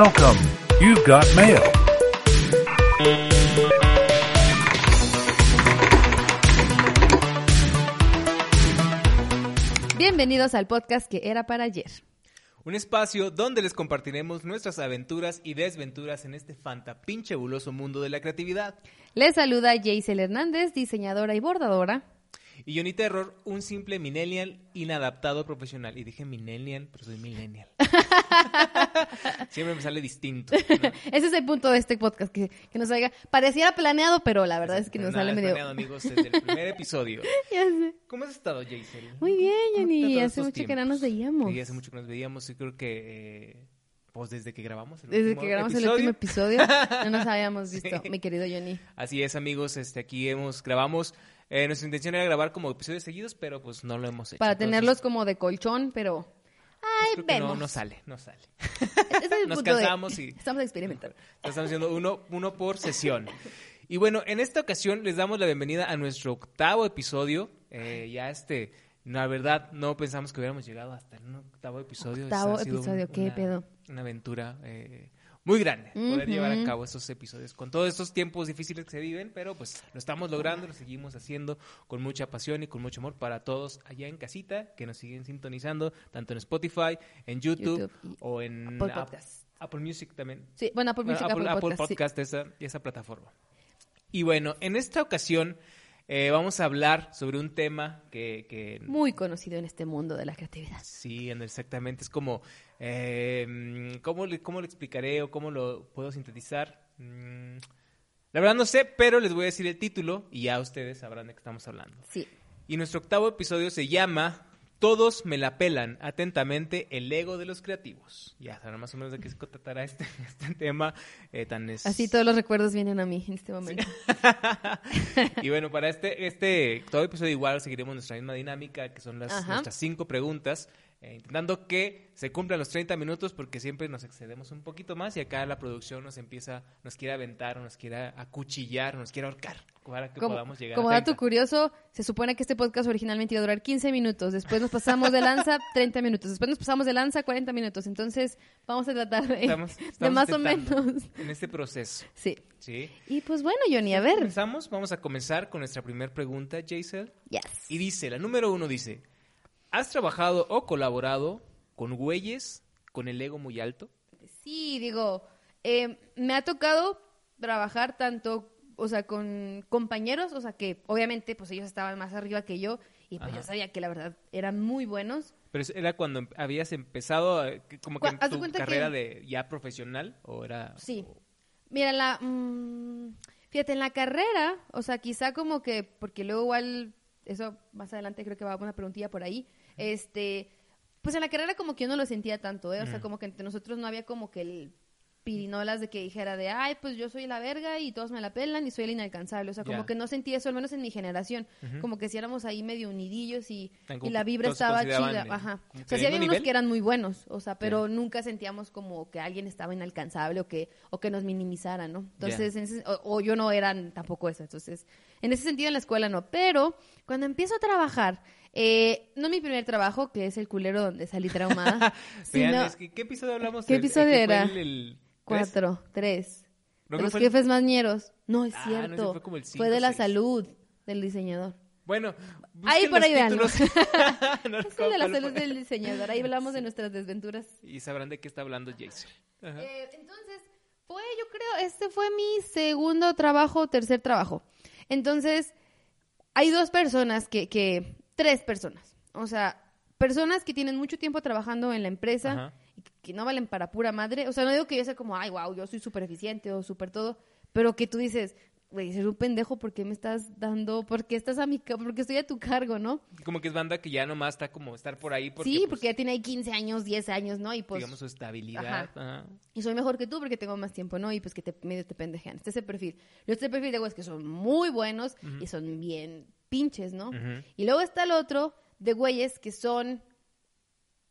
Welcome. You've got mail. Bienvenidos al podcast que era para ayer. Un espacio donde les compartiremos nuestras aventuras y desventuras en este fanta pinche buloso mundo de la creatividad. Les saluda Jaisel Hernández, diseñadora y bordadora. Y Johnny Terror, un simple millennial inadaptado profesional. Y dije millennial, pero soy millennial. Siempre me sale distinto. ¿no? Ese es el punto de este podcast, que, que nos salga. Pareciera planeado, pero la verdad es que nos sale medio. planeado, amigos, desde el primer episodio. Ya sé. ¿Cómo has estado, Jaisel? Muy bien, ¿Cómo Jenny. te ha Hace mucho que no nos veíamos. Sí, hace mucho que nos veíamos y creo que... eh, pues desde que grabamos el Desde último que grabamos episodio. el último episodio, no nos habíamos visto, Sí. mi querido Johnny. Así es, amigos, este aquí hemos grabamos eh, nuestra intención era grabar como episodios seguidos, pero pues no lo hemos hecho. Para Entonces, tenerlos como de colchón, pero. pues, Ay, vemos. no, no sale, no sale. Ese es el Nos punto de- cansamos y- Estamos experimentando. Estamos haciendo uno, uno por sesión. Y bueno, en esta ocasión les damos la bienvenida a nuestro octavo episodio. Eh, ya este, la verdad, no pensamos que hubiéramos llegado hasta el octavo episodio. Octavo Ha sido episodio, ¿qué una- pedo? Una aventura eh, muy grande poder llevar a cabo estos episodios con todos estos tiempos difíciles que se viven, pero pues lo estamos logrando, lo seguimos haciendo con mucha pasión y con mucho amor para todos allá en casita que nos siguen sintonizando, tanto en Spotify, en YouTube, o en Apple Ap- Podcast. Apple Music también. Sí, bueno, Apple Music, Apple, Apple, Apple Podcast. sí. Esa, esa plataforma. Y bueno, en esta ocasión eh, vamos a hablar sobre un tema que, que Muy conocido en este mundo de la creatividad. sí, en- exactamente, es como, eh, ¿cómo, le, ¿cómo lo explicaré o cómo lo puedo sintetizar? Mm, la verdad no sé, pero les voy a decir el título y ya ustedes sabrán de qué estamos hablando. Sí. Y nuestro octavo episodio se llama Todos me la pelan, atentamente, el ego de los creativos. Ya sabrán más o menos de qué se tratará este, este tema eh, tan... Es... Así todos los recuerdos vienen a mí en este momento. y bueno, para este, este todo episodio igual seguiremos nuestra misma dinámica, que son las, Ajá. nuestras cinco preguntas, eh, intentando que se cumplan los 30 minutos porque siempre nos excedemos un poquito más y acá la producción nos empieza, nos quiere aventar, nos quiere acuchillar, nos quiere ahorcar para que Como, podamos llegar como a dato 30. curioso, se supone que este podcast originalmente iba a durar 15 minutos. Después nos pasamos de lanza 30 minutos. Después nos pasamos de lanza 40 minutos. Entonces, vamos a tratar de, Estamos, de estamos más o menos. En este proceso, Sí. ¿sí? Y pues bueno, Johnny, a ver. Comenzamos, vamos a comenzar con nuestra primera pregunta, Jaisel. Yes. Y dice, la número uno dice, ¿has trabajado o colaborado con güeyes con el ego muy alto? Sí, digo, eh, me ha tocado trabajar tanto, o sea, con compañeros, o sea, que obviamente pues ellos estaban más arriba que yo y pues Ajá. yo sabía que la verdad eran muy buenos. Pero era cuando em- habías empezado, eh, como que en tu que- carrera de ya profesional, o era... Sí. Mira, la. mm, fíjate, en la carrera, o sea, quizá como que. Porque luego igual. Eso más adelante creo que va a una preguntilla por ahí. Este. Pues en la carrera como que yo no lo sentía tanto, ¿eh? O sea, como que entre nosotros no había como que el pirinolas de que dijera de, ay, pues yo soy la verga y todos me la pelan y soy el inalcanzable. O sea, como que no sentí eso, al menos en mi generación. Como que si éramos ahí medio unidillos y, y la vibra estaba chida. Ajá. O sea, sí había unos que eran muy buenos, o sea, pero nunca sentíamos como que alguien estaba inalcanzable o que, o que nos minimizara, ¿no? Entonces, en ese- o, o yo no eran tampoco eso. Entonces, en ese sentido en la escuela no. Pero cuando empiezo a trabajar, eh, no mi primer trabajo, que es el culero donde salí traumada, Vean, sino es que, ¿qué episodio hablamos? ¿Qué El- episodio era? el-? Cuatro, tres. No, de los fue jefes mañeros. No, es Ah, no, cierto. fue como el fue cinco, de la seis. salud del diseñador. Bueno, Ahí por ahí. No Es el de la salud del diseñador. Ahí hablamos de nuestras desventuras. Y sabrán de qué está hablando Jason. Eh, entonces, fue, yo creo, este fue mi segundo trabajo, tercer trabajo. Entonces, hay dos personas que, que, tres personas. O sea, personas que tienen mucho tiempo trabajando en la empresa Ajá. Que, no valen para pura madre. O sea, no digo que yo sea como, ay, wow, yo soy súper eficiente o súper todo, pero que tú dices, güey, ser un pendejo, ¿por qué me estás dando, por qué estás a mi, porque estoy a tu cargo, ¿no? Como que es banda que ya nomás está como estar por ahí porque, sí, pues, porque ya tiene ahí 15 años, 10 años, ¿no? Y pues, digamos, su estabilidad. Ajá. ajá. y soy mejor que tú porque tengo más tiempo, ¿no? Y pues que te medio te pendejean. Este es el perfil. Yo este perfil de güeyes que son muy buenos y son bien pinches, ¿no? Ujú. Y luego está el otro de güeyes que son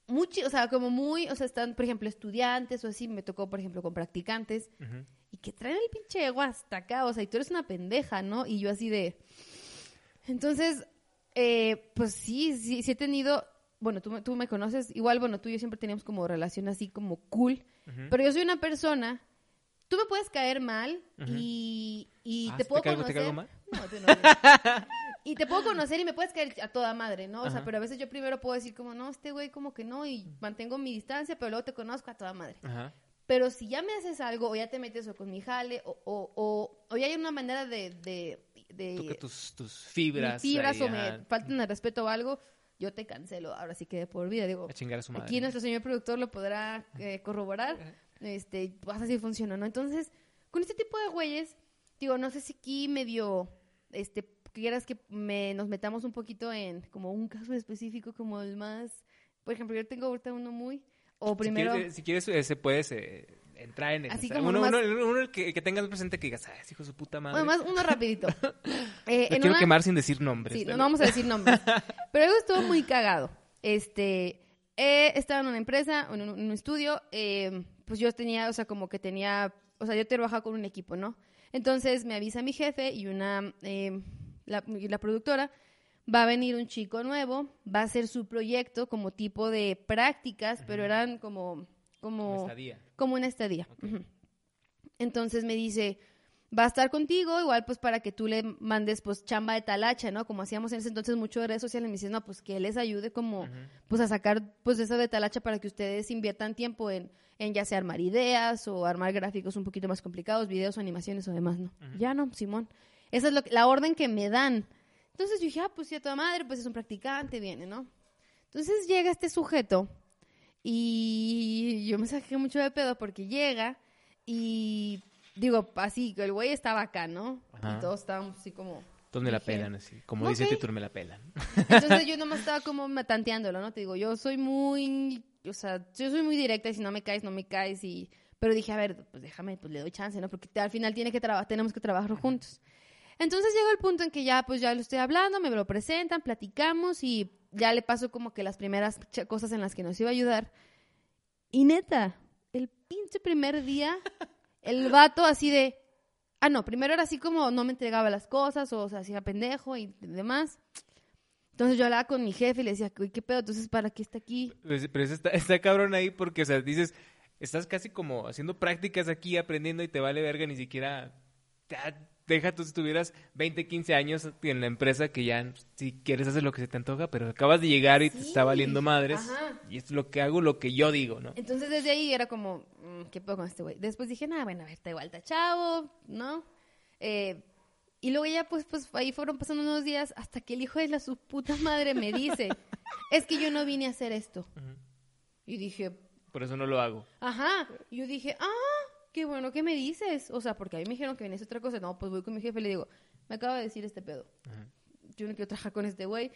muy, chi- o sea, como muy, o sea, están, por ejemplo, estudiantes o así, me tocó, por ejemplo, con practicantes, y que traen el pinche ego hasta acá, o sea, y tú eres una pendeja, ¿no? Y yo así de... Entonces, eh, pues sí, sí, sí he tenido bueno, tú, me- tú me conoces, igual, bueno, tú y yo siempre teníamos como relación así como cool, pero yo soy una persona, tú me puedes caer mal y, y Ah, te ¿sí puedo te caigo- te conocer. caigo mal? No, tú no. y te puedo conocer y me puedes caer a toda madre, ¿no? O sea, pero a veces yo primero puedo decir como, no, este güey como que no, y mantengo mi distancia, pero luego te conozco a toda madre. Ajá. Pero si ya me haces algo, o ya te metes o con mi jale, o, o, o, o ya hay una manera de... de, tus, tus fibras. fibras ahí, o me faltan el respeto o algo, yo te cancelo. Ahora sí que de por vida, digo, A chingar a su madre. aquí nuestro señor productor lo podrá eh, corroborar. Este, pues así funciona, ¿no? Entonces, con este tipo de güeyes, digo, no sé si aquí medio, este, quieras que me, nos metamos un poquito en como un caso específico, como el más, por ejemplo, yo tengo ahorita uno muy, o primero... Si quieres, si quieres eh, se puedes eh, entrar en eso. Sea, uno, uno- que, que tengas presente que digas, ah, hijo de su puta madre. Bueno, más uno rapidito. Eh, en quiero una- quemar sin decir nombres. Sí, no, vamos a decir nombres. Pero algo estuvo muy cagado. Este, eh, estaba en una empresa, en un, en un estudio, eh, pues yo tenía, o sea, como que tenía, o sea, yo trabajaba con un equipo, ¿no? Entonces me avisa mi jefe y una, eh, la, y la productora, va a venir un chico nuevo, va a hacer su proyecto como tipo de prácticas, pero eran como, como, Como estadía. como una estadía. Entonces me dice, va a estar contigo, igual pues para que tú le mandes pues chamba de talacha, ¿no? Como hacíamos en ese entonces mucho de redes sociales, me dice, no, pues que él les ayude como pues a sacar pues eso de talacha para que ustedes inviertan tiempo en, en ya sea armar ideas o armar gráficos un poquito más complicados, videos o animaciones o demás, ¿no? Ya no, Simón. Esa es lo que- la orden que me dan. Entonces yo dije, ah, pues sí, a toda madre, pues es un practicante, viene, ¿no? Entonces llega este sujeto y yo me saqué mucho de pedo porque llega y digo, así, el güey estaba acá, ¿no? Ajá. Y todos estábamos así como... Todos me la pelan, así. Como dice título, me la pelan. Entonces yo nomás estaba como tanteándolo, ¿no? Te digo, yo soy muy, o sea, yo soy muy directa y si no me caes, no me caes y... Pero dije, a ver, pues déjame, pues le doy chance, ¿no? Porque al final tiene que tenemos que trabajar juntos. Entonces llegó el punto en que ya, pues ya lo estoy hablando, me lo presentan, platicamos y ya le paso como que las primeras cosas en las que nos iba a ayudar. Y neta, el pinche primer día, el vato así de... Ah, no, primero era así como no me entregaba las cosas o se hacía pendejo y demás. Entonces yo hablaba con mi jefe y le decía, "Uy, ¿qué pedo? Entonces, ¿para qué está aquí? Pero eso está, está cabrón ahí porque, o sea, dices, estás casi como haciendo prácticas aquí, aprendiendo y te vale verga, ni siquiera. ya, deja tú si tuvieras 20, 15 años en la empresa que ya, si quieres, hacer lo que se te antoja, pero acabas de llegar y te está valiendo madres. ajá. Y es lo que hago, lo que yo digo, ¿no? Entonces desde ahí era como, mm, ¿qué pedo con este güey? Después dije, nada, bueno, a ver, está igual, está chavo, ¿no? Eh, y luego ya, pues, pues ahí fueron pasando unos días hasta que el hijo de la su puta madre me dice, es que yo no vine a hacer esto. Y dije, Por eso no lo hago. Ajá. Y yo dije, ah, qué bueno que me dices. O sea, porque a mí me dijeron que venía otra cosa. No, pues voy con mi jefe y le digo, me acaba de decir este pedo. Ajá. Yo no quiero trabajar con este güey.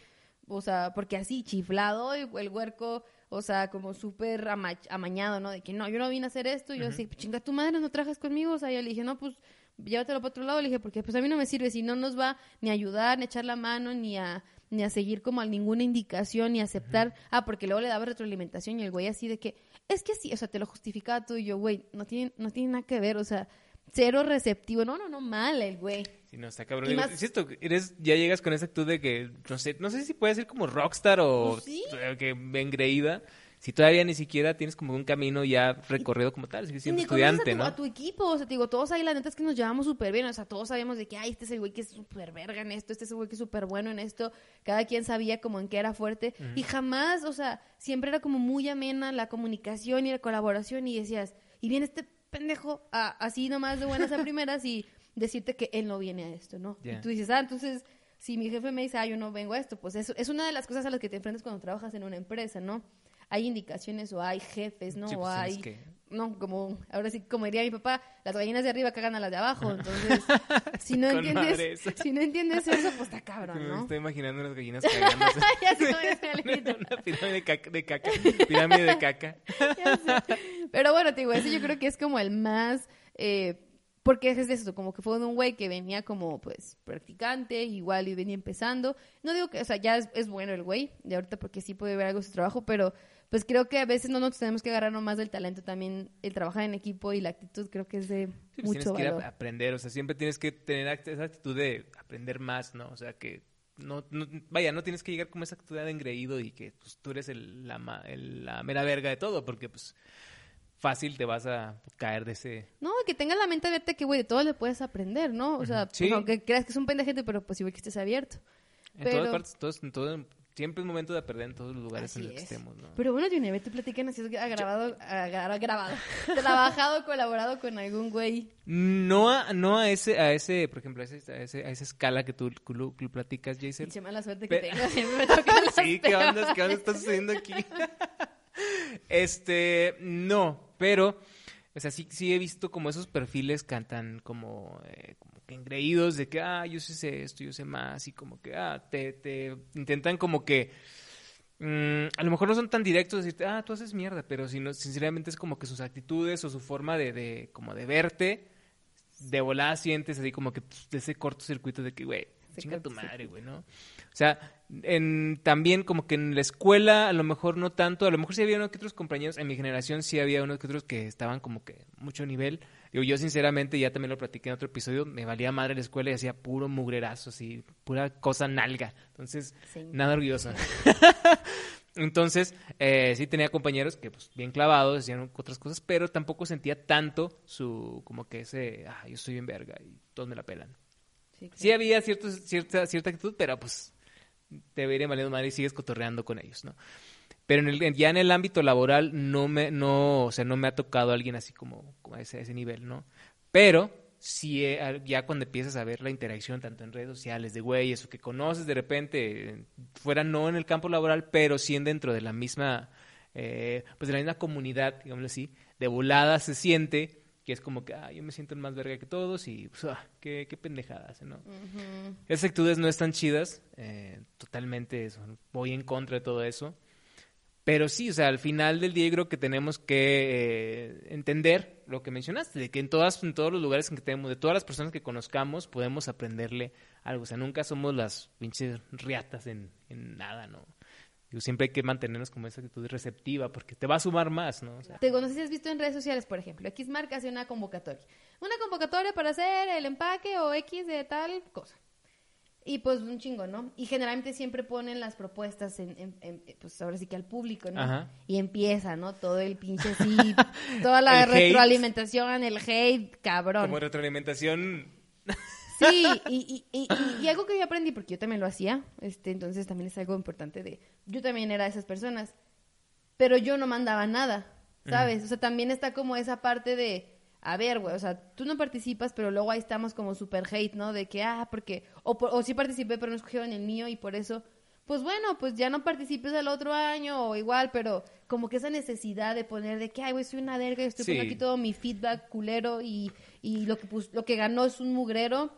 O sea, porque así, chiflado, y el huerco, o sea, como súper ama- amañado, ¿no? De que no, yo no vine a hacer esto. Y yo así, chinga tu madre, no trabajas conmigo. O sea, yo le dije, no, pues llévatelo para otro lado. Le dije, porque pues a mí no me sirve. Si no nos va ni a ayudar, ni a echar la mano, ni a ni a seguir como a ninguna indicación, ni a aceptar. Ah, porque luego le daba retroalimentación y el güey así de que, es que sí, o sea, te lo justificaba tú y yo, güey, no tiene, no tiene nada que ver, o sea, cero receptivo. No, no, no, mal el güey. Sí, no, está cabrón. Digo, más- eres, ya llegas con esa actitud de que, no sé, no sé si puede ser como rockstar o Pues sí. que engreída. Si todavía ni siquiera tienes como un camino ya recorrido como tal, sigues siendo ni estudiante, a tu, ¿no? a tu equipo, o sea, te digo, todos ahí la neta es que nos llevamos súper bien, o sea, todos sabíamos de que, ay, este es el güey que es súper verga en esto, este es el güey que es súper bueno en esto, cada quien sabía como en qué era fuerte, y jamás, o sea, siempre era como muy amena la comunicación y la colaboración, y decías, y viene este pendejo a- así nomás de buenas a primeras y decirte que él no viene a esto, ¿no? Y tú dices, ah, entonces, si mi jefe me dice, ah, yo no vengo a esto, pues eso es una de las cosas a las que te enfrentas cuando trabajas en una empresa, ¿no? Hay indicaciones o hay jefes, ¿no? Sí, o pues, tienes hay... que- No, como, ahora sí, como diría mi papá, las gallinas de arriba cagan a las de abajo. Entonces, si no entiendes, eso. si no entiendes eso, pues está cabrón, Me ¿no? estoy imaginando unas gallinas cagándose. Ya sé cómo es el una, pirámide de caca, de caca. Pirámide de caca. Ya sé. Pero bueno, te digo, ese yo creo que es como el más, eh, porque es eso, como que fue un güey que venía como, pues, practicante, igual y venía empezando. No digo que, o sea, ya es, es bueno el güey, de ahorita porque sí puede ver algo de su trabajo, pero pues creo que a veces no nos tenemos que agarrar nomás del talento, también el trabajar en equipo y la actitud creo que es de Sí, pues mucho tienes que ir a aprender, o sea, siempre tienes que tener esa actitud de aprender más, ¿no? O sea, que no, no- vaya, no tienes que llegar como esa actitud de engreído y que pues, tú eres el- la, el- la mera verga de todo, porque pues fácil te vas a caer de ese... No, que tengas la mente abierta que, güey, de todo le puedes aprender, ¿no? O sea, Sí. pues, aunque creas que es un pendejete, pero pues igual que estés abierto. En Pero- todas partes, todos, en todo, siempre es momento de aprender en todos los lugares Así en los que es. estemos, ¿no? Pero bueno, Junior, tú platican así, has grabado, grabado, trabajado, colaborado con algún güey. No a, no a ese, a ese, por ejemplo, a, ese, a, ese- a esa escala que tú, platicas, Jason. Pinche mala suerte que Pe- tengo, siempre me tocan las Sí, ¿qué onda? ¿Qué onda está sucediendo aquí? este, no, pero, o sea, sí, sí he visto como esos perfiles cantan como, eh, como que engreídos de que, ah, yo sé esto, yo sé más, y como que, ah, te, te intentan como que, mm, a lo mejor no son tan directos de decirte, ah, tú haces mierda, pero sino, sinceramente es como que sus actitudes o su forma de, de como de verte, de volada sientes así como que pues, de ese cortocircuito de que, güey, chinga tu madre, güey, ¿no? O sea, en, también como que en la escuela a lo mejor no tanto, a lo mejor sí había unos que otros compañeros, en mi generación sí había unos que otros que estaban como que mucho nivel. Digo, yo sinceramente, ya también lo platiqué en otro episodio, me valía madre la escuela y hacía puro mugrerazo, así, pura cosa nalga. Entonces, Sí. nada orgulloso. Entonces, eh, sí tenía compañeros que, pues, bien clavados, hacían otras cosas, pero tampoco sentía tanto su, como que ese, ah, yo soy bien verga y todos me la pelan. Sí, claro. Sí había cierto, cierta, cierta actitud, pero pues te verían valiendo madre y sigues cotorreando con ellos, ¿no? Pero en el, ya en el ámbito laboral no me, no, o sea, no me ha tocado alguien así como, como a ese, a ese nivel, ¿no? Pero sí, eh, ya cuando empiezas a ver la interacción tanto en redes sociales de güeyes o que conoces de repente, fuera no en el campo laboral, pero sí en dentro de la misma, eh, pues de la misma comunidad, digámoslo así, de volada se siente que es como que, ah, yo me siento más verga que todos y, pues, ah, qué, qué pendejadas, ¿no? Esas actitudes no están chidas, eh, totalmente son- voy en contra de todo eso. Pero sí, o sea, al final del día creo que tenemos que eh, entender lo que mencionaste, de que en, todas, en todos los lugares en que tenemos, de todas las personas que conozcamos, podemos aprenderle algo. O sea, nunca somos las pinches riatas en, en nada, ¿no? Digo, siempre hay que mantenernos como esa actitud receptiva, porque te va a sumar más, ¿no? O sea, Te si has visto en redes sociales, por ejemplo, X marca hace una convocatoria. Una convocatoria para hacer el empaque o X de tal cosa. Y pues un chingo, ¿no? Y generalmente siempre ponen las propuestas en, en- en- pues ahora sí que al público, ¿no? Ajá. Y empieza, ¿no? Todo el pinche así, toda la El hate. retroalimentación, el hate, cabrón. como retroalimentación, Sí, y, y, y, y- y algo que yo aprendí, porque yo también lo hacía, este, entonces también es algo importante de, yo también era de esas personas, pero yo no mandaba nada, ¿sabes? O sea, también está como esa parte de, a ver, güey, o sea, tú no participas, pero luego ahí estamos como super hate, ¿no? De que, ah, porque, o, por- o sí participé, pero no escogieron el mío y por eso, pues bueno, pues ya no participes el otro año o igual, pero como que esa necesidad de poner de que, ay, güey, soy una verga estoy Sí. poniendo aquí todo mi feedback culero y, y lo, que, lo que ganó es un mugrero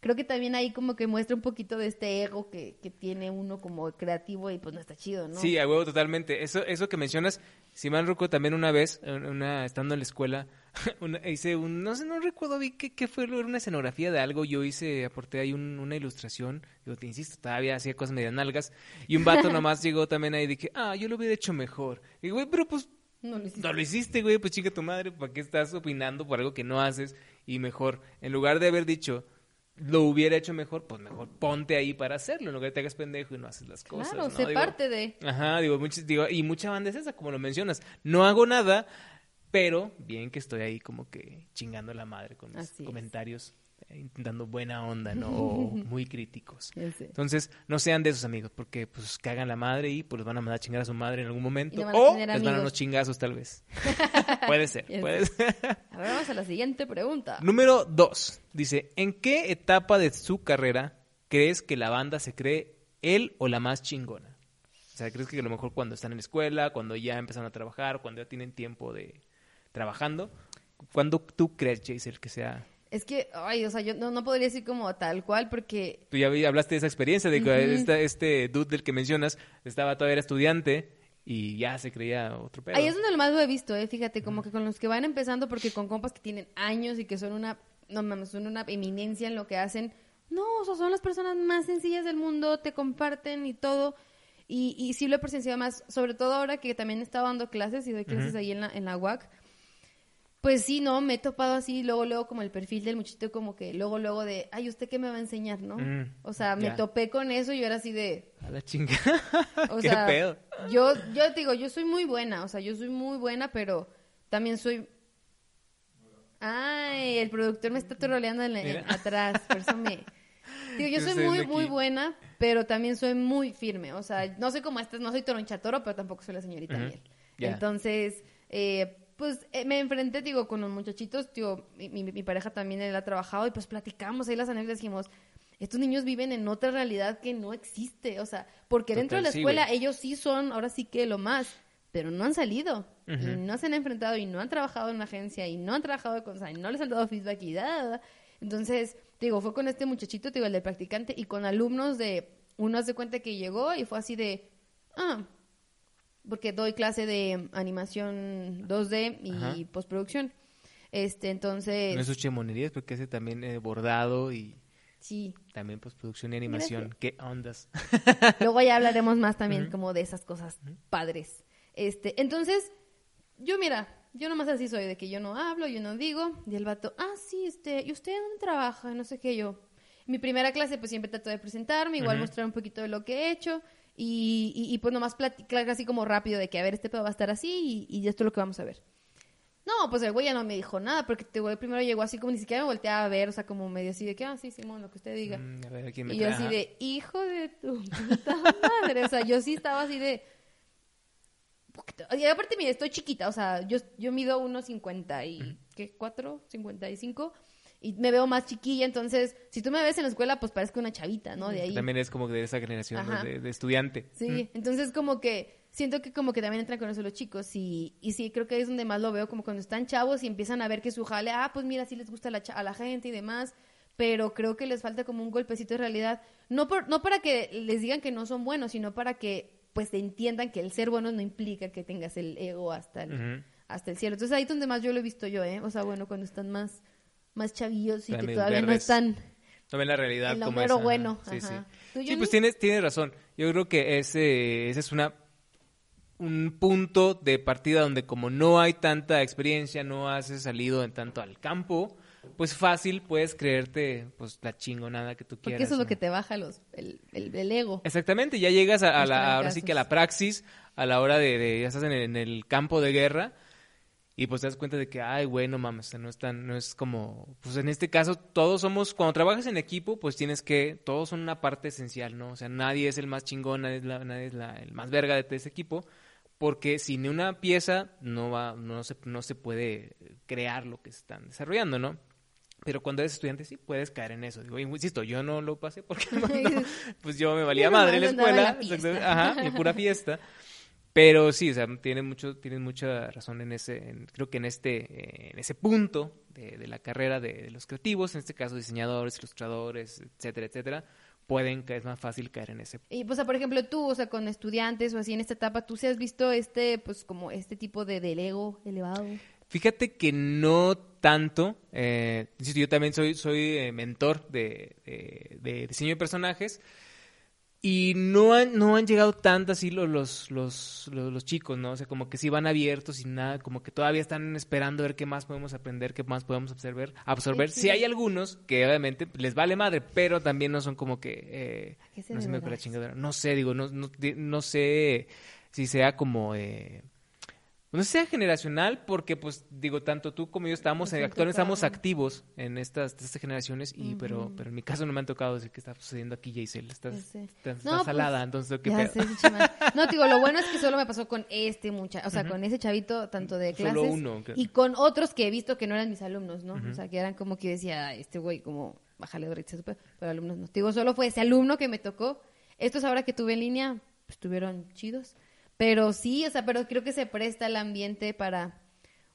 creo que también ahí como que muestra un poquito de este ego que, que tiene uno como creativo y pues no está chido, ¿no? Sí, a huevo totalmente. Eso, eso que mencionas, si mal recuerdo también una vez, una, estando en la escuela, una- hice un, no sé, no recuerdo bien qué, qué fue, era una escenografía de algo, yo hice, aporté ahí un- una ilustración, digo, te insisto, todavía hacía cosas medias nalgas, y un vato nomás llegó también ahí y dije, ah, yo lo hubiera hecho mejor. Y güey, pero pues No lo hiciste. no lo hiciste, güey, pues chica tu madre, ¿para qué estás opinando por algo que no haces? Y mejor, en lugar de haber dicho, lo hubiera hecho mejor, pues mejor ponte ahí para hacerlo, en lugar de te hagas pendejo y no haces las cosas. Claro, ¿no? sé Digo, parte de... Ajá, digo, muchos- digo, y mucha banda es esa, como lo mencionas. No hago nada, pero bien que estoy ahí como que chingando la madre con mis Así comentarios, eh, intentando buena onda, ¿no? O muy críticos. Entonces, no sean de esos amigos, porque pues cagan la madre y pues los van a mandar a chingar a su madre en algún momento. No van o les van a unos chingazos tal vez. puede ser, puede ser. A ver, vamos a la siguiente pregunta. Número dos. Dice, ¿en qué etapa de su carrera crees que la banda se cree él o la más chingona? O sea, ¿crees que a lo mejor cuando están en la escuela, cuando ya empezaron a trabajar, cuando ya tienen tiempo de trabajando? ¿Cuándo tú crees, Jason, que sea...? Es que, ay, o sea, yo no, no podría decir como tal cual porque... Tú ya hablaste de esa experiencia, de que esta- este dude del que mencionas estaba todavía era estudiante y ya se creía otro pedo. Ahí es donde lo más lo he visto, eh, fíjate, como que con los que van empezando, porque con compas que tienen años y que son una, no mames, son una eminencia en lo que hacen, no, o sea, son las personas más sencillas del mundo, te comparten y todo, y, y sí lo he presenciado más, sobre todo ahora que también he estado dando clases y doy clases ahí en la, en la UAC, Pues sí, no, me he topado así, luego, luego, como el perfil del muchachito, como que luego, luego de, ay, ¿usted qué me va a enseñar, no? Mm, o sea, me ya. topé con eso y yo era así de, A la chinga. o ¿Qué sea, pedo? yo, yo te digo, yo soy muy buena, o sea, yo soy muy buena, pero también soy... Ay, el productor me está troleando en atrás, por eso me... Digo, yo ¿Qué soy muy, muy buena, pero también soy muy firme, o sea, no soy como estas, no soy toronchatoro, pero tampoco soy la señorita Ujú, miel. Entonces, eh, pues eh, me enfrenté, digo, con los muchachitos, digo, mi, mi- mi pareja también él ha trabajado y pues platicamos ahí las anécdotas, dijimos, estos niños viven en otra realidad que no existe, o sea, porque dentro de la escuela ellos sí son, ahora sí que lo más, pero no han salido. Y no se han enfrentado y no han trabajado en una agencia y no han trabajado con, o sea, y no les han dado feedback y nada. Entonces, digo, fue con este muchachito, digo, el del practicante y con alumnos de, uno hace cuenta que llegó y fue así de, ah, porque doy clase de animación 2D y Ajá. postproducción. Este, entonces, No es chemonerías, porque hace también eh, bordado y sí. también postproducción y animación. ¿Qué ondas? Luego ya hablaremos más también como de esas cosas padres. Este, entonces, yo mira, yo nomás así soy, de que yo no hablo, yo no digo, y el vato, ah, sí, este, ¿y usted dónde trabaja? No sé qué yo. Mi primera clase, pues siempre trato de presentarme, igual mostrar un poquito de lo que he hecho, y, y, y, pues nomás platicar así como rápido de que, a ver, este pedo va a estar así, y, y esto es lo que vamos a ver. No, pues el güey ya no me dijo nada, porque el güey primero llegó así como ni siquiera me volteaba a ver, o sea, como medio así de que, ah, sí, Simón, lo que usted diga. Mm, a ver, ¿a quién me Y yo así de, hijo de tu puta madre. O sea, yo sí estaba así de. Y aparte, mire, estoy chiquita. O sea, yo, yo mido unos 50 y. ¿Qué? ¿4? ¿55? Y me veo más chiquilla. Entonces, si tú me ves en la escuela, pues parezco una chavita, ¿no? De ahí. También es como de esa generación de, de estudiante. Sí, entonces como que siento que como que también entran con eso los chicos y, y sí, creo que es donde más lo veo, como cuando están chavos y empiezan a ver que su jale, ah, pues mira, sí les gusta la a la gente y demás, pero creo que les falta como un golpecito de realidad, no, por, no para que les digan que no son buenos, sino para que pues entiendan que el ser bueno no implica que tengas el ego hasta el, hasta el cielo. Entonces ahí es donde más yo lo he visto yo, ¿eh? O sea, bueno, cuando están más, más chavillos y que todavía no están... No ven la realidad como es. ajá. bueno, Sí, ajá. sí. Pues tienes, tienes razón. Yo creo que ese, ese es una un punto de partida donde como no hay tanta experiencia, no has salido en tanto al campo, pues fácil puedes creerte pues la chingonada que tú quieras. Porque eso es lo que te baja los, el, el, el ego. Exactamente, ya llegas a, la, ahora sí que a la praxis, a la hora de, de- ya estás en el, en el campo de guerra y pues te das cuenta de que, ay, güey, no mames, no es tan, no es como, pues en este caso todos somos, cuando trabajas en equipo, pues tienes que, todos son una parte esencial, ¿no? O sea, nadie es el más chingón, nadie es, la, nadie es la- el más verga de ese equipo, porque sin una pieza no va, no se, no se puede crear lo que están desarrollando, ¿no? Pero cuando eres estudiante sí puedes caer en eso. Digo, insisto, yo no lo pasé porque no, pues yo me valía Yo madre en la la escuela, exacto, ajá, en pura fiesta. Pero sí, o sea, tiene mucho, tienes mucha razón en ese, en- creo que en este, eh, en ese punto de, de la carrera de, de los creativos, en este caso diseñadores, ilustradores, etcétera, etcétera, pueden es más fácil caer en ese. Y, pues, o sea, por ejemplo, tú, o sea, con estudiantes o así en esta etapa, ¿tú sí has visto este, pues, como este tipo de del ego elevado? Fíjate que no tanto. Eh, yo también soy, soy eh, mentor de, de- de diseño de personajes. Y no han, no han llegado tanto así los, los, los, los, chicos, ¿no? O sea, como que sí van abiertos y nada, como que todavía están esperando a ver qué más podemos aprender, qué más podemos absorber. absorber. Sí, Sí, sí. hay algunos que obviamente les vale madre, pero también no son como que... eh, ¿A qué se no se me la chingadera. No sé, digo, no, no, no sé si sea como... eh, no sé si sea generacional, porque pues digo, tanto tú como yo estamos, han actualmente estamos activos en estas, estas generaciones, y pero, pero en mi caso no me han tocado decir qué está sucediendo aquí, Jaisel. Estás, estás, No, estás pues, salada, entonces ¿qué pedo? sé. No, te digo, lo bueno es que solo me pasó con este muchacho, o sea, con ese chavito, tanto de Solo clases, uno, que- y con otros que he visto que no eran mis alumnos, ¿no? O sea, que eran como que decía, "Ay, este güey, como, bájale de risa, pero alumnos no. Te digo, solo fue ese alumno que me tocó. Estos ahora que tuve en línea, pues, estuvieron chidos. Pero sí, o sea, pero creo que se presta el ambiente para,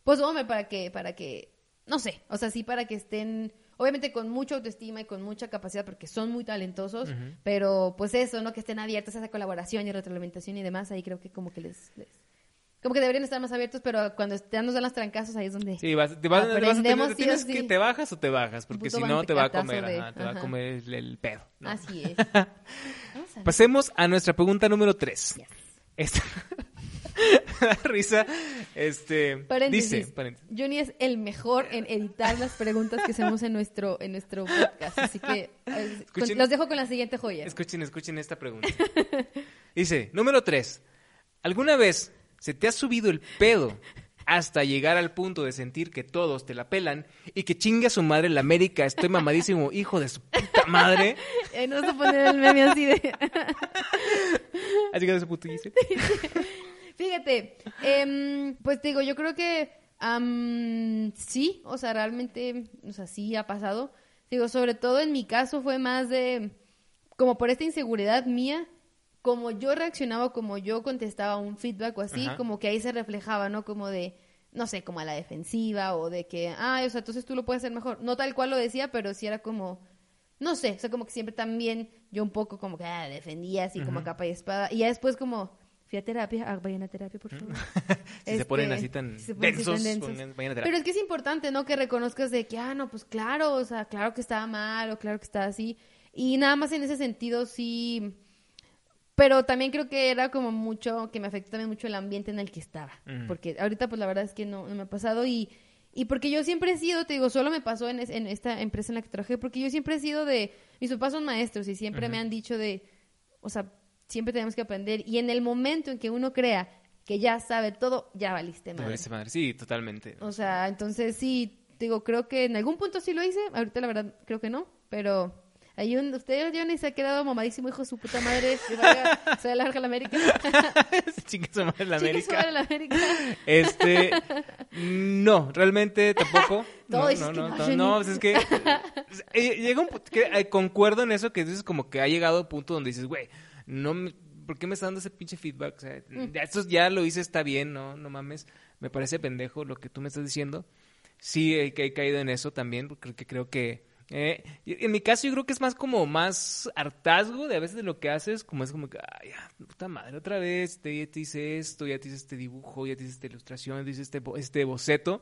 pues, hombre, para que, para que, no sé, o sea, sí para que estén, obviamente con mucha autoestima y con mucha capacidad, porque son muy talentosos, pero pues eso, ¿no? Que estén abiertos a esa colaboración y retroalimentación y demás, ahí creo que como que les, les- como que deberían estar más abiertos, pero cuando ya nos dan los trancazos, ahí es donde... Sí, vas, te vas, te vas a tener- te sí que te bajas o te bajas, porque si no te va a comer, de- ajá, te va a comer el, el pedo. ¿no? Así es. Pasemos a nuestra pregunta número 3. Yes. Esta, risa. Este, Paréntesis. dice, paréntesis. Johnny es el mejor en editar las preguntas que hacemos en nuestro, en nuestro podcast. Así que eh, con- los dejo con la siguiente joya. Escuchen, escuchen esta pregunta. Dice, número tres. ¿Alguna vez se te ha subido el pedo hasta llegar al punto de sentir que todos te la pelan y que chingue a su madre la América? Estoy mamadísimo, hijo de su puta madre. Eh, no se poner el meme así de... ¿Has llegado a ese punto? Fíjate, em, pues te digo, yo creo que sí, o sea, realmente, o sea, sí ha pasado. Digo, sobre todo en mi caso fue más de, como por esta inseguridad mía, como yo reaccionaba, como yo contestaba un feedback o así, Ajá. como que ahí se reflejaba, ¿no? Como de, no sé, como a la defensiva o de que, ah, o sea, entonces tú lo puedes hacer mejor. No tal cual lo decía, pero sí era como, no sé, o sea, como que siempre también yo un poco como que ah, defendía así como a capa y espada. Y ya después como, fui a terapia, ah, vayan a terapia, por favor. Si se ponen Este, así tan si se ponen así tan densos. ponen- vayan a terapia. Pero es que es importante, ¿no? Que reconozcas de que, ah, no, pues claro, o sea, claro que estaba mal o claro que estaba así. Y nada más en ese sentido sí... Pero también creo que era como mucho, que me afectó también mucho el ambiente en el que estaba. Porque ahorita pues la verdad es que no, no me ha pasado y, y porque yo siempre he sido, te digo, solo me pasó en, es- en esta empresa en la que trabajé, porque yo siempre he sido de, mis papás son maestros y siempre me han dicho de, o sea, siempre tenemos que aprender y en el momento en que uno crea que ya sabe todo, ya valiste Te madre. valiste madre. Sí, totalmente. O sea, entonces sí, digo, creo que en algún punto sí lo hice, ahorita la verdad creo que no, pero hay un, usted Johnny se ha quedado mamadísimo, hijo de su puta madre, que vaya, se larga la América. Chingue su madre la su América. madre la América. Este, no, realmente tampoco. No, no, que no, no, no, Johnny. no, pues es que eh, llega un punto que eh, concuerdo en eso que dices como que ha llegado a un punto donde dices, güey, no ¿por qué me está dando ese pinche feedback? O sea, Mm. ya esto ya lo hice, está bien, no, no mames, me parece pendejo lo que tú me estás diciendo. Sí, he, he caído en eso también, porque creo que eh, en mi caso yo creo que es más como más hartazgo de a veces de lo que haces, como es como que, ay, ya, puta madre, otra vez, te, ya te hice esto, ya te hice este dibujo, ya te hice esta ilustración, ya te hice este, bo- este boceto,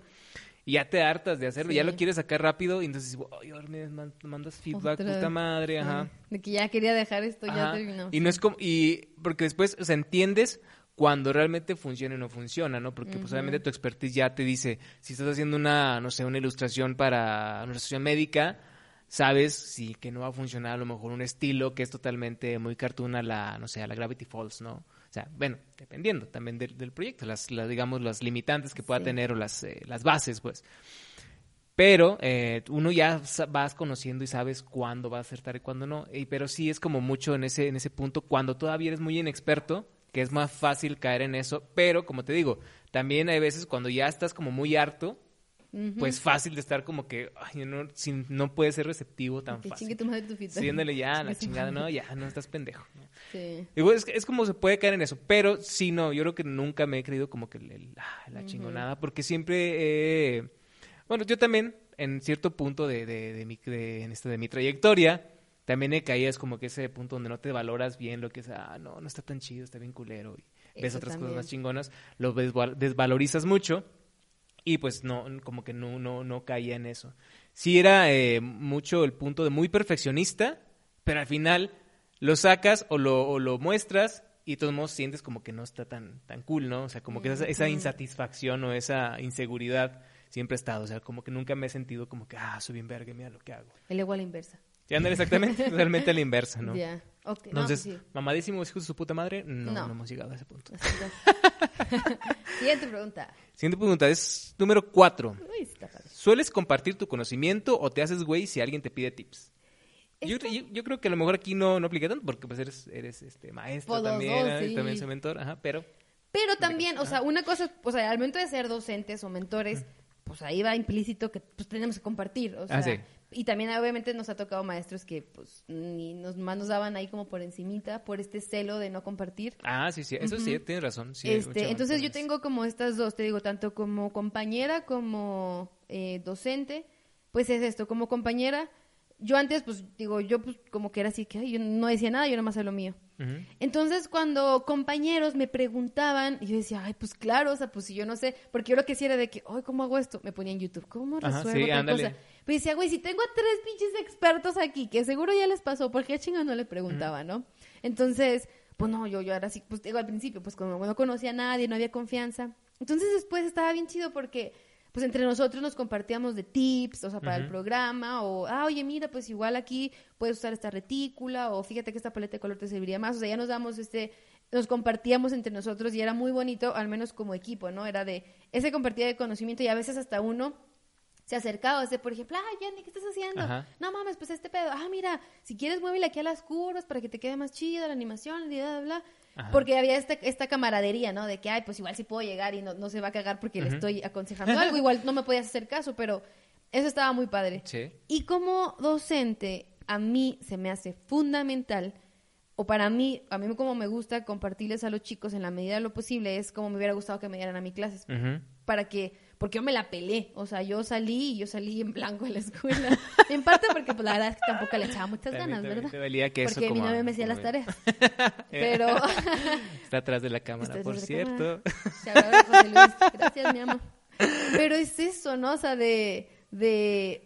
y ya te hartas de hacerlo, ya lo quieres sacar rápido, y entonces, ay, ahora me man- mandas feedback, Otra puta vez. madre, ajá. Ah, De que ya quería dejar esto, ya Ajá. terminó. Y no es como, y porque después, o sea, entiendes cuando realmente funciona y no funciona, ¿no? Porque pues obviamente tu expertise ya te dice, si estás haciendo una, no sé, una ilustración para una ilustración médica, sabes sí que no va a funcionar a lo mejor un estilo que es totalmente muy cartoon a la, no sé, a la Gravity Falls, ¿no? O sea, bueno, dependiendo también del, del proyecto, las, las, digamos, las limitantes que pueda Sí. tener o las, eh, las bases, pues. Pero eh, uno ya vas conociendo y sabes cuándo va a acertar y cuándo no. Y, pero sí es como mucho en ese, en ese punto, cuando todavía eres muy inexperto, que es más fácil caer en eso. Pero, como te digo, también hay veces cuando ya estás como muy harto, pues fácil de estar como que, ay, no, sin- no puedes ser receptivo tan fácil. chingue tu madre tu feedback. Sí, ándale ya, la chingada, no, ya, no estás pendejo. ¿no? Sí. Digo, es, es como se puede caer en eso, pero sí, no, yo creo que nunca me he creído como que ah, la chingonada, porque siempre, eh, bueno, yo también, en cierto punto de, de, de mi, de, en este, de mi trayectoria, también he caído, es como que ese punto donde no te valoras bien lo que es, ah, no, no está tan chido, está bien culero, y ves Eso otras también. cosas más chingonas, lo desval- desvalorizas mucho, y pues no, como que no, no, no caía en eso. Sí era eh, mucho el punto de muy perfeccionista, pero al final lo sacas o lo, o lo muestras y de todos modos sientes como que no está tan, tan cool, ¿no? O sea, como que esa, esa insatisfacción o esa inseguridad siempre ha estado. O sea, como que nunca me he sentido como que, ah, soy bien verga, mira lo que hago. El ego a la inversa. Y ándale exactamente, realmente a la inversa, ¿no? Ya. Ok. No, Entonces, pues sí. mamadísimos hijos de su puta madre, no, No. no hemos llegado a ese punto. Siguiente pregunta. Siguiente pregunta es número cuatro. Uy, sí está padre. ¿Sueles compartir tu conocimiento o te haces güey si alguien te pide tips? Yo, yo, yo creo que a lo mejor aquí no, no aplica tanto porque pues eres, eres este maestro también, dos, y sí. también soy mentor, ajá, pero Pero también, o sea, una cosa, o sea, al momento de ser docentes o mentores, pues ahí va implícito que pues tenemos que compartir, o sea, Ah, sí. Y también obviamente nos ha tocado maestros que pues ni nos más nos daban ahí como por encimita por este celo de no compartir. ah, sí, sí, eso sí, tienes razón. Sí, este, entonces yo tengo como estas dos, te digo, tanto como compañera como eh, docente, pues es esto, como compañera, yo antes, pues digo, yo pues como que era así, que ay, yo no decía nada, yo nomás hacía lo mío. Entonces, cuando compañeros me preguntaban, yo decía, ay, pues claro, o sea, pues si yo no sé, porque yo lo que hacía era de que, ay, ¿cómo hago esto? Me ponía en YouTube, ¿cómo Ajá, resuelvo sí, tal ándale. cosa? Pero decía, güey, si tengo a tres pinches expertos aquí, que seguro ya les pasó, ¿por qué chingados no le preguntaba, no? Entonces, pues no, yo, yo era así, pues digo al principio, pues como no conocía a nadie, no había confianza. Entonces después estaba bien chido porque pues entre nosotros nos compartíamos de tips, o sea, para el programa, o, ah, oye, mira, pues igual aquí puedes usar esta retícula, o fíjate que esta paleta de color te serviría más, o sea, ya nos damos este, nos compartíamos entre nosotros y era muy bonito, al menos como equipo, ¿no? Era de ese compartir de conocimiento y a veces hasta uno se acercaba, o por ejemplo, ah, Jenny, ¿qué estás haciendo? No mames, pues este pedo, ah, mira, si quieres muévele aquí a las curvas para que te quede más chida la animación, y bla, bla, bla. Porque había esta, esta camaradería, ¿no? De que, ay, pues igual sí puedo llegar y no, no se va a cagar porque le estoy aconsejando algo. Igual no me podías hacer caso, pero eso estaba muy padre. Sí. Y como docente, a mí se me hace fundamental, o para mí, a mí como me gusta compartirles a los chicos en la medida de lo posible, es como me hubiera gustado que me dieran a mis clases. Para que porque yo me la pelé, o sea, yo salí y yo salí en blanco de la escuela. en parte porque pues la verdad es que tampoco le echaba muchas ganas, ¿verdad? Que porque mi novio me hacía las tareas. Pero está atrás de la cámara, por cierto. Gracias, mi amor. Pero es eso, ¿no? O sea, de de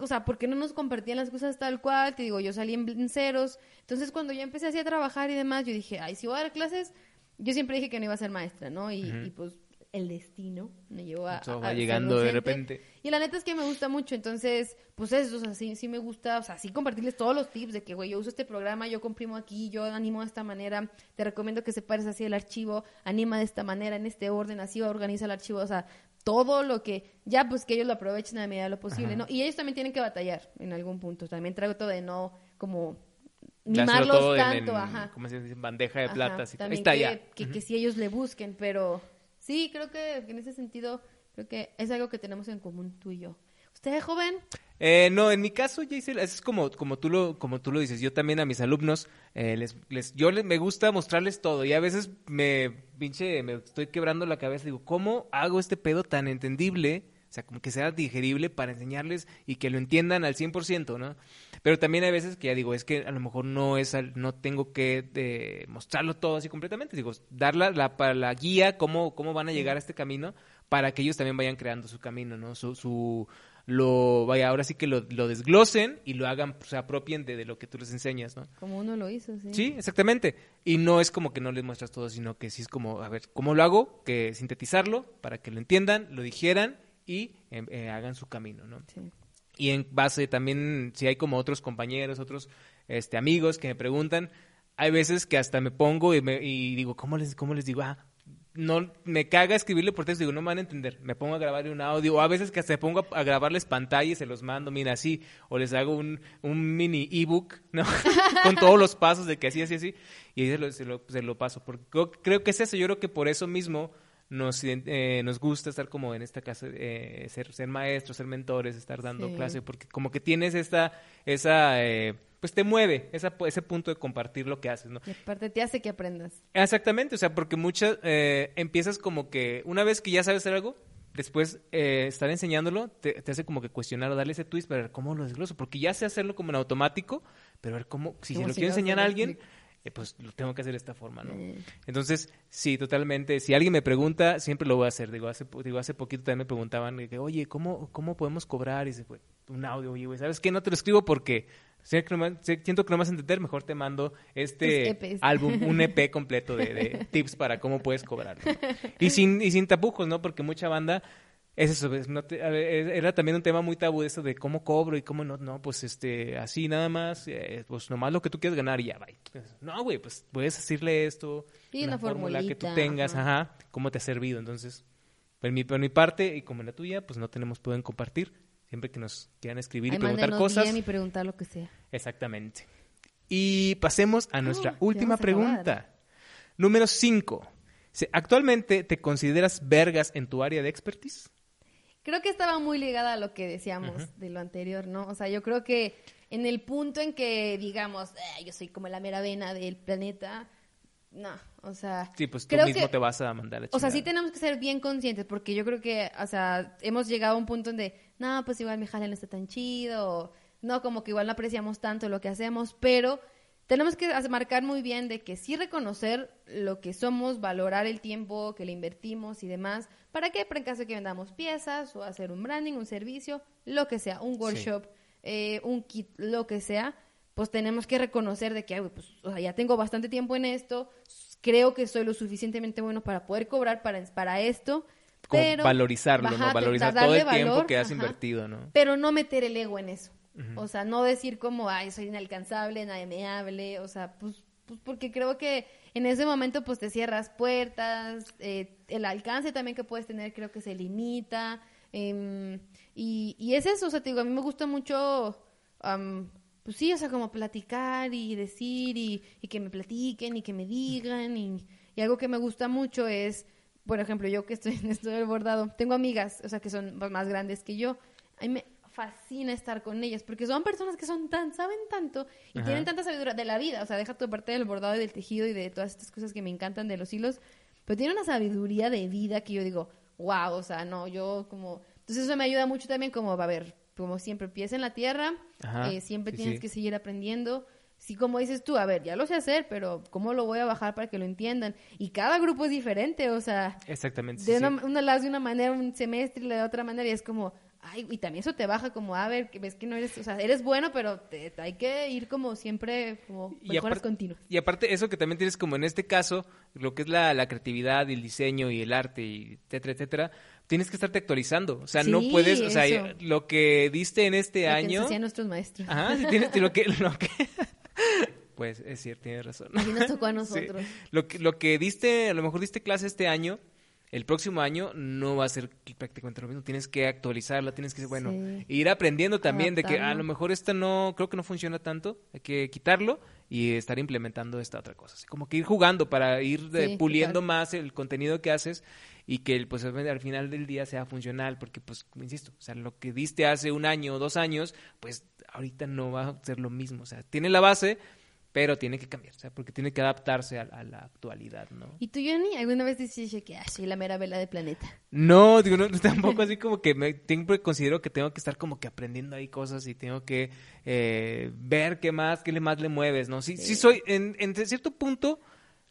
o sea, ¿por qué no nos compartían las cosas tal cual? Te digo, yo salí en ceros. Entonces, cuando ya empecé así a trabajar y demás, yo dije, ay, si voy a dar clases, yo siempre dije que no iba a ser maestra, ¿no? Y, y pues el destino me llevó a, va llegando de repente. Y la neta es que me gusta mucho entonces pues eso o sea sí, sí me gusta o sea sí compartirles todos los tips de que güey yo uso este programa yo comprimo aquí yo animo de esta manera te recomiendo que separes así el archivo anima de esta manera en este orden así organiza el archivo o sea todo lo que ya pues que ellos lo aprovechen a la medida de lo posible no y ellos también tienen que batallar en algún punto también trato de no como mimarlos tanto, ajá. como se dice, bandeja de plata, también que, que, que si ellos le busquen, pero Sí, creo que en ese sentido, creo que es algo que tenemos en común tú y yo. ¿Usted es joven? Eh, no, en mi caso, Jason, es como, como, tú lo, como tú lo dices. Yo también a mis alumnos, eh, les, les, yo les, me gusta mostrarles todo y a veces me, pinche, me estoy quebrando la cabeza. Digo, ¿cómo hago este pedo tan entendible? O sea, como que sea digerible para enseñarles y que lo entiendan al 100%, ¿no? Pero también hay veces que ya digo, es que a lo mejor no es no tengo que eh, mostrarlo todo así completamente, digo, dar la, para la guía, cómo, cómo van a llegar a este camino, para que ellos también vayan creando su camino, ¿no? Su, su lo, vaya, ahora sí que lo, lo desglosen y lo hagan, se apropien de, de, lo que tú les enseñas, ¿no? Como uno lo hizo, sí. Sí, exactamente. Y no es como que no les muestras todo, sino que sí es como, a ver, ¿cómo lo hago? Que sintetizarlo para que lo entiendan, lo digieran y em, eh, hagan su camino, ¿no? Sí y en base también, si hay como otros compañeros, otros este, amigos que me preguntan, hay veces que hasta me pongo y, me, y digo, ¿cómo les, ¿cómo les digo? Ah, no, me caga escribirle por texto, digo, no me van a entender, me pongo a grabar un audio, o a veces que hasta me pongo a, grabarles pantalla y se los mando, mira, así, o les hago un, un mini ebook, ¿no? Con todos los pasos de que así, así, así, y ahí se lo, se lo, se lo paso, porque creo que es eso, yo creo que por eso mismo nos, eh, nos gusta estar como en esta casa, eh, ser, ser maestros, ser mentores, estar dando clase, porque como que tienes esta, esa, eh, pues te mueve esa, ese punto de compartir lo que haces, ¿no? Y aparte te hace que aprendas. Exactamente, o sea, porque muchas, eh, empiezas como que, una vez que ya sabes hacer algo, después eh, estar enseñándolo te, hace como que cuestionar o darle ese twist para ver cómo lo desgloso, porque ya sé hacerlo como en automático, pero a ver cómo, si se lo quiero enseñar a alguien... Eh, pues lo tengo que hacer de esta forma, ¿no? Entonces, sí, totalmente. Si alguien me pregunta, siempre lo voy a hacer. Digo, hace, digo, hace poquito también me preguntaban, oye, ¿cómo, ¿cómo podemos cobrar? Y se fue un audio, oye, güey, ¿sabes qué? No te lo escribo porque siento que no a entender, mejor te mando este álbum, un EP completo de, tips para cómo puedes cobrar. Y sin, y sin tapujos, ¿no? Porque mucha banda es eso, era también un tema muy tabú eso de cómo cobro y cómo no, no, pues este, así nada más, eh, pues nomás lo que tú quieres ganar y ya, va. No, güey, pues puedes decirle esto, sí, una, fórmula que tú tengas, ajá. cómo te ha servido. Entonces, por mi, por mi parte y como en la tuya, pues no tenemos, pueden compartir, siempre que nos quieran escribir y preguntar cosas. y preguntar lo que sea. Exactamente. Y pasemos a nuestra oh, última pregunta. Número 5. ¿Actualmente te consideras vergas en tu área de expertise? Creo que estaba muy ligada a lo que decíamos de lo anterior, ¿no? O sea, yo creo que en el punto en que digamos, eh, yo soy como la mera vena del planeta, no, o sea... Sí, pues tú mismo te vas a mandar a O sea, sí tenemos que ser bien conscientes, porque yo creo que, o sea, hemos llegado a un punto donde, no, pues igual mi jale no está tan chido, o, no, como que igual no apreciamos tanto lo que hacemos, pero tenemos que marcar muy bien de que sí reconocer lo que somos, valorar el tiempo que le invertimos y demás. ¿Para qué? Para en caso de que vendamos piezas o hacer un branding, un servicio, lo que sea, un workshop, eh, un kit, lo que sea. pues tenemos que reconocer de que, pues, o sea, ya tengo bastante tiempo en esto, creo que soy lo suficientemente bueno para poder cobrar para, para esto, Como pero... valorizarlo, ¿no? Valorizar todo el tiempo valor, que has ajá. invertido, ¿no? Pero no meter el ego en eso. O sea, no decir como, ay, soy inalcanzable, nadie me. O sea, pues, pues porque creo que en ese momento pues te cierras puertas, eh, el alcance también que puedes tener creo que se limita. em, y, y es eso, o sea, te digo, a mí me gusta mucho, am, pues sí, o sea, como platicar y decir y, y que me platiquen y que me digan. Y, y algo que me gusta mucho es, por ejemplo, yo que estoy en esto del bordado, tengo amigas, o sea, que son más grandes que yo. A me fascina estar con ellas porque son personas que son tan, saben tanto y Ajá. tienen tanta sabiduría de la vida. O sea, deja tu parte del bordado y del tejido y de todas estas cosas que me encantan de los hilos, pero tienen una sabiduría de vida que yo digo, wow, o sea, no, yo como... Entonces eso me ayuda mucho también como, a ver, como siempre, pies en la tierra, eh, siempre sí, tienes sí. que seguir aprendiendo. Sí, como dices tú, a ver, ya lo sé hacer, pero ¿cómo lo voy a bajar para que lo entiendan? Y cada grupo es diferente, o sea, Exactamente. de sí. una, una la hace de una manera un semestre y la de otra manera y es como, ay, y también eso te baja como, a ver, que ves que no eres, o sea, eres bueno, pero te, hay que ir como siempre, como mejoras continuas. Y aparte, eso que también tienes como en este caso, lo que es la, la creatividad y el diseño y el arte y etcétera, etcétera, tienes que estarte actualizando. O sea, no puedes, o sea, eso. lo que diste en este Lo que nos año... hacían nuestros maestros. Ajá, tienes lo que... Lo que pues es cierto, tienes razón. Así nos tocó a Sí. nosotros. Lo, que, lo que diste, a lo mejor diste clase este año, el próximo año no va a ser prácticamente lo mismo. Tienes que actualizarla, tienes que, bueno, Sí. ir aprendiendo también de que a lo mejor esta no, creo que no funciona tanto, hay que quitarlo y estar implementando esta otra cosa. Así como que ir jugando para ir Sí, puliendo más el contenido que haces y que pues al final del día sea funcional, porque pues, insisto, o sea, lo que diste hace un año o dos años, pues ahorita no va a ser lo mismo. O sea, tiene la base, pero tiene que cambiar, o sea, porque tiene que adaptarse a, a la actualidad, ¿no? ¿Y tú, Johnny, alguna vez decís que ah, soy la mera vela del planeta? No, digo, no, tampoco así como que me, siempre considero que tengo que estar como que aprendiendo ahí cosas y tengo que eh, ver qué más, qué le más le mueves, ¿no? Sí, sí, soy, en, en cierto punto,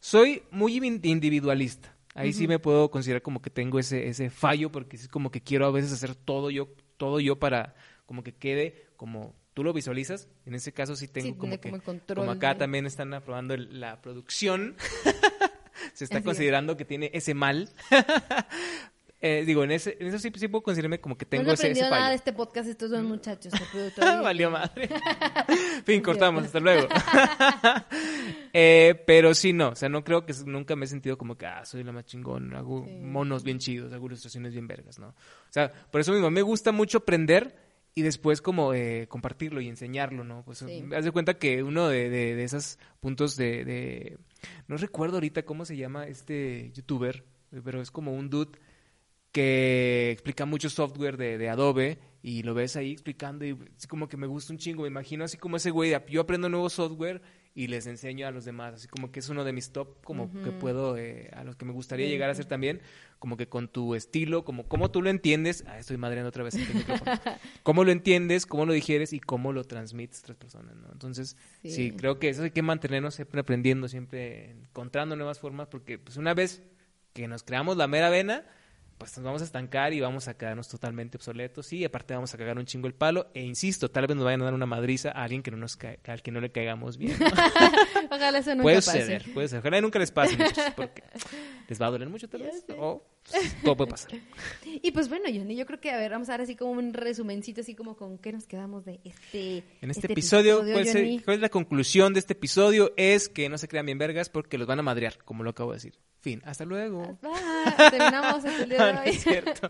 soy muy in- individualista. Ahí sí me puedo considerar como que tengo ese, ese fallo porque es como que quiero a veces hacer todo yo, todo yo para como que quede como tú lo visualizas. En ese caso sí tengo Sí, como que, como el control como acá también están aprobando el- la producción. Se está Así es. considerando que tiene ese mal. Eh, digo, en, ese, en eso sí, sí puedo considerarme como que tengo no ese, ese aprendido nada fallo. de este podcast estos dos muchachos. Valió madre. fin, cortamos, hasta luego. Eh, pero sí, no, o sea, no creo que nunca me he sentido como que, ah, soy la más chingón, hago Sí. monos bien chidos, hago ilustraciones bien vergas, ¿no? O sea, por eso mismo, me gusta mucho aprender y después como eh, compartirlo y enseñarlo, ¿no? Pues Sí. haz de cuenta que uno de, de, de esos puntos de, de... No recuerdo ahorita cómo se llama este youtuber, pero es como un dude que explica mucho software de, de Adobe y lo ves ahí explicando y así como que me gusta un chingo, me imagino así como ese güey, yo aprendo nuevo software y les enseño a los demás, así como que es uno de mis top, como que puedo, eh, a los que me gustaría llegar a ser también, como que con tu estilo, como cómo tú lo entiendes, ah, estoy madreando otra vez el micrófono, cómo lo entiendes, cómo lo digieres y cómo lo transmites a otras personas, ¿no? Entonces, sí. Sí. creo que eso hay que mantenernos siempre aprendiendo, siempre encontrando nuevas formas, porque pues una vez que nos creamos la mera vena, pues nos vamos a estancar y vamos a quedarnos totalmente obsoletos y aparte vamos a cagar un chingo el palo e insisto, tal vez nos vayan a dar una madriza a alguien que no nos ca- al que no le caigamos bien. ¿no? Ojalá eso nunca puede pase. suceder, puede ser. Ojalá nunca les pase, muchachos, porque les va a doler mucho tal vez. O todo puede pasar. Y pues bueno, Johnny, yo creo que, a ver, vamos a dar así como un resumencito, así como con qué nos quedamos de este En este, episodio, ¿cuál, es el- Johnny? cuál es la conclusión de este episodio? Es que no se crean bien vergas porque los van a madrear, como lo acabo de decir. Fin, hasta luego. Bye. Terminamos el día de No, no hoy. es cierto.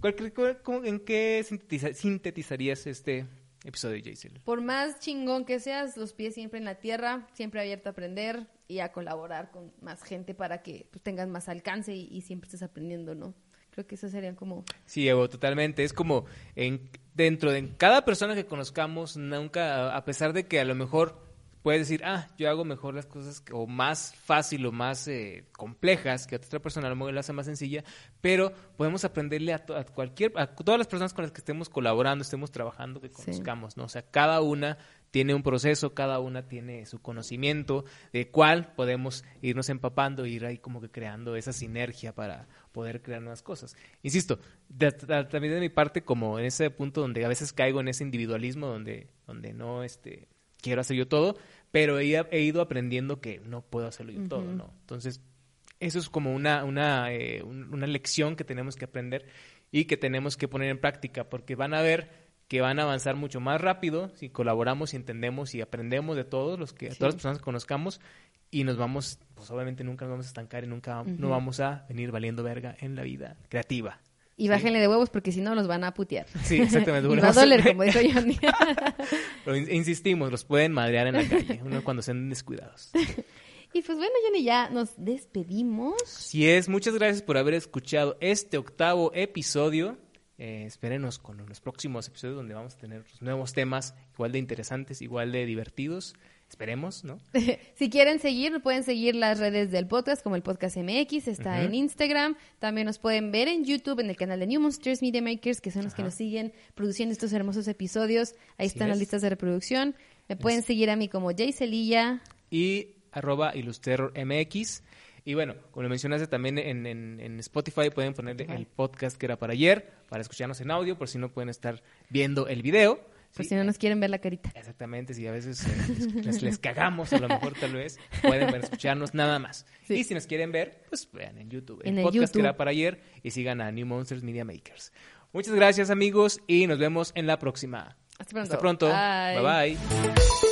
¿Cuál cre- cuál- cómo- ¿En qué sintetiza- sintetizarías este episodio, Jaisel? Por más chingón que seas, los pies siempre en la tierra, siempre abierto a aprender y a colaborar con más gente para que pues, tengas más alcance y, y siempre estés aprendiendo, ¿no? Creo que eso serían como... Sí, Evo, totalmente. Es como en, dentro de cada persona que conozcamos, nunca, a pesar de que a lo mejor puedes decir, ah, yo hago mejor las cosas que- o más fácil o más eh, complejas que otra persona, a lo mejor hace más sencilla, pero podemos aprenderle a, to- a cualquier, a todas las personas con las que estemos colaborando, estemos trabajando, que Sí. conozcamos, ¿no? O sea, cada una tiene un proceso, cada una tiene su conocimiento, de cuál podemos irnos empapando ir ahí como que creando esa sinergia para poder crear nuevas cosas. Insisto, de- de- también de mi parte, como en ese punto donde a veces caigo en ese individualismo, donde, donde no, este, quiero hacer yo todo, pero he, he ido aprendiendo que no puedo hacerlo yo todo, ¿no? Entonces, eso es como una, una, eh, un- una lección que tenemos que aprender y que tenemos que poner en práctica, porque van a ver que van a avanzar mucho más rápido si colaboramos y entendemos y aprendemos de todos los que, Sí. todas las personas que conozcamos y nos vamos, pues obviamente nunca nos vamos a estancar y nunca no vamos a venir valiendo verga en la vida creativa. Y bájenle de huevos porque si no los van a putear. Sí, exactamente. y va a doler, como dijo Johnny. Pero in- insistimos, los pueden madrear en la calle, uno cuando sean descuidados. y pues bueno, Johnny, ya nos despedimos. Así es, muchas gracias por haber escuchado este octavo episodio. Eh, espérenos con los próximos episodios donde vamos a tener nuevos temas igual de interesantes, igual de divertidos. Esperemos, ¿no? si quieren seguir, pueden seguir las redes del podcast, como el Podcast MX, está en Instagram. También nos pueden ver en YouTube, en el canal de New Monsters Media Makers, que son los que nos siguen produciendo estos hermosos episodios. Ahí Así están las listas de reproducción. Me pueden seguir a mí como Jay Celilla. y arroba MX. Y bueno, como lo mencionaste también en, en- en Spotify, pueden poner el podcast que era para ayer, para escucharnos en audio, por si no pueden estar viendo el video. Por Sí, si no nos quieren ver la carita. Exactamente, si a veces eh, les, les- les cagamos, a lo mejor tal vez, pueden ver, escucharnos nada más. Sí. Y si nos quieren ver, pues vean en YouTube. En el el podcast que era para ayer y sigan a New Monsters Media Makers. Muchas gracias amigos y nos vemos en la próxima. Hasta pronto. Hasta pronto. Bye. bye. bye.